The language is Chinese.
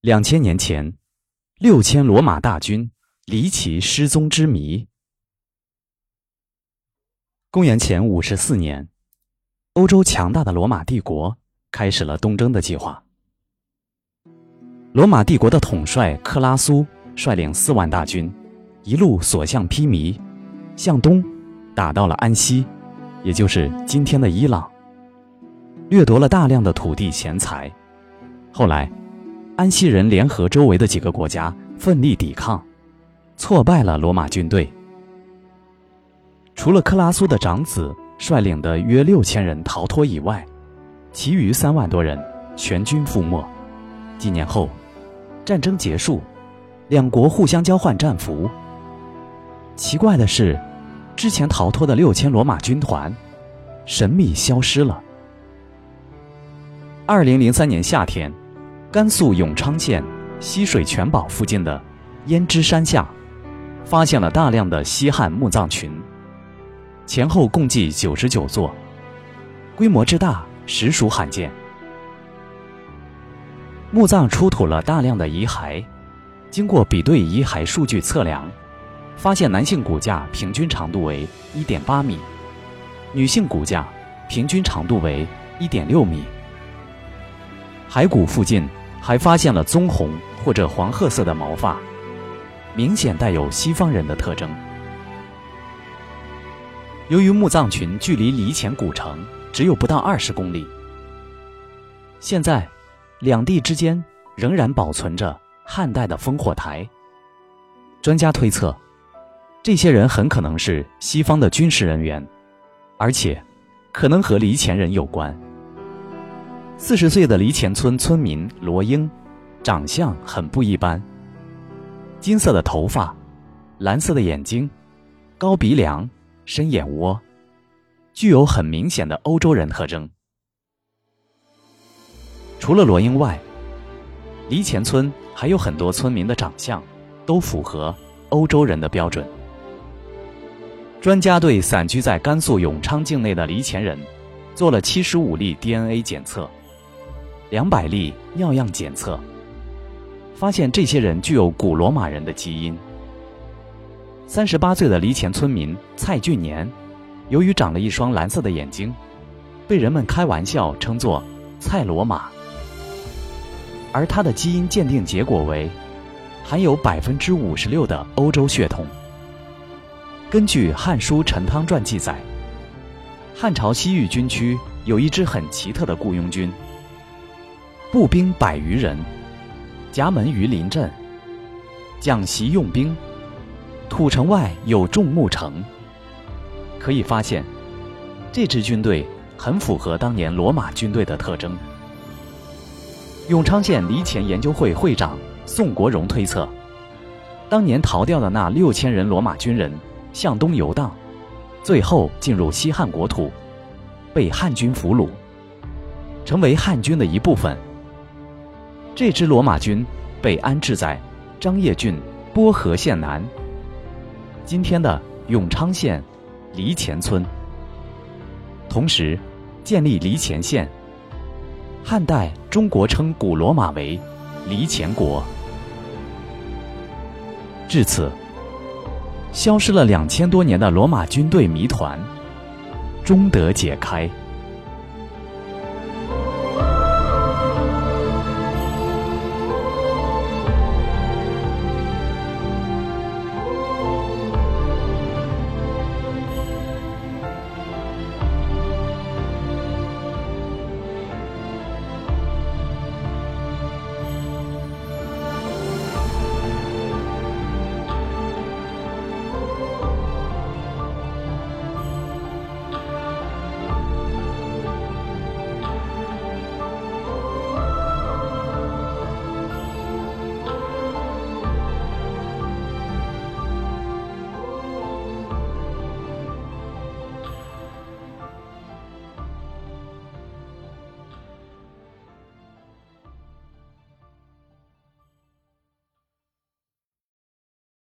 两千年前，六千罗马大军离奇失踪之谜。公元前五十四年，欧洲强大的罗马帝国开始了东征的计划。罗马帝国的统帅克拉苏率领四万大军，一路所向披靡，向东打到了安息，也就是今天的伊朗。掠夺了大量的土地钱财，后来，安息人联合周围的几个国家奋力抵抗，挫败了罗马军队。除了克拉苏的长子率领的约六千人逃脱以外，其余三万多人全军覆没。几年后，战争结束，两国互相交换战俘。奇怪的是，之前逃脱的六千罗马军团神秘消失了。二零零三年夏天，甘肃永昌县西水泉堡附近的胭脂山下，发现了大量的西汉墓葬群，前后共计九十九座，规模之大，实属罕见。墓葬出土了大量的遗骸，经过比对遗骸数据测量，发现男性骨架平均长度为一点八米，女性骨架平均长度为一点六米。骸骨附近还发现了棕红或者黄褐色的毛发，明显带有西方人的特征。由于墓葬群距离黎前古城只有不到二十公里，现在两地之间仍然保存着汉代的烽火台。专家推测，这些人很可能是西方的军事人员，而且可能和黎前人有关。四十岁的黎前村村民罗英，长相很不一般。金色的头发，蓝色的眼睛，高鼻梁，深眼窝，具有很明显的欧洲人特征。除了罗英外，黎前村还有很多村民的长相都符合欧洲人的标准。专家对散居在甘肃永昌境内的黎前人做了七十五例 DNA 检测。两百例尿样检测，发现这些人具有古罗马人的基因。三十八岁的黎前村民蔡俊年，由于长了一双蓝色的眼睛，被人们开玩笑称作“蔡罗马”。而他的基因鉴定结果为，含有百分之五十六的欧洲血统。根据《汉书·陈汤传》记载，汉朝西域军区有一支很奇特的雇佣军。步兵百余人，夹门于临阵，讲习用兵。土城外有众牧城。可以发现，这支军队很符合当年罗马军队的特征。永昌县黎前研究会会长宋国荣推测，当年逃掉的那六千人罗马军人向东游荡，最后进入西汉国土，被汉军俘虏，成为汉军的一部分。这支罗马军被安置在张掖郡波河县南，今天的永昌县黎前村。同时，建立黎前县。汉代中国称古罗马为黎前国。至此，消失了两千多年的罗马军队谜团终得解开。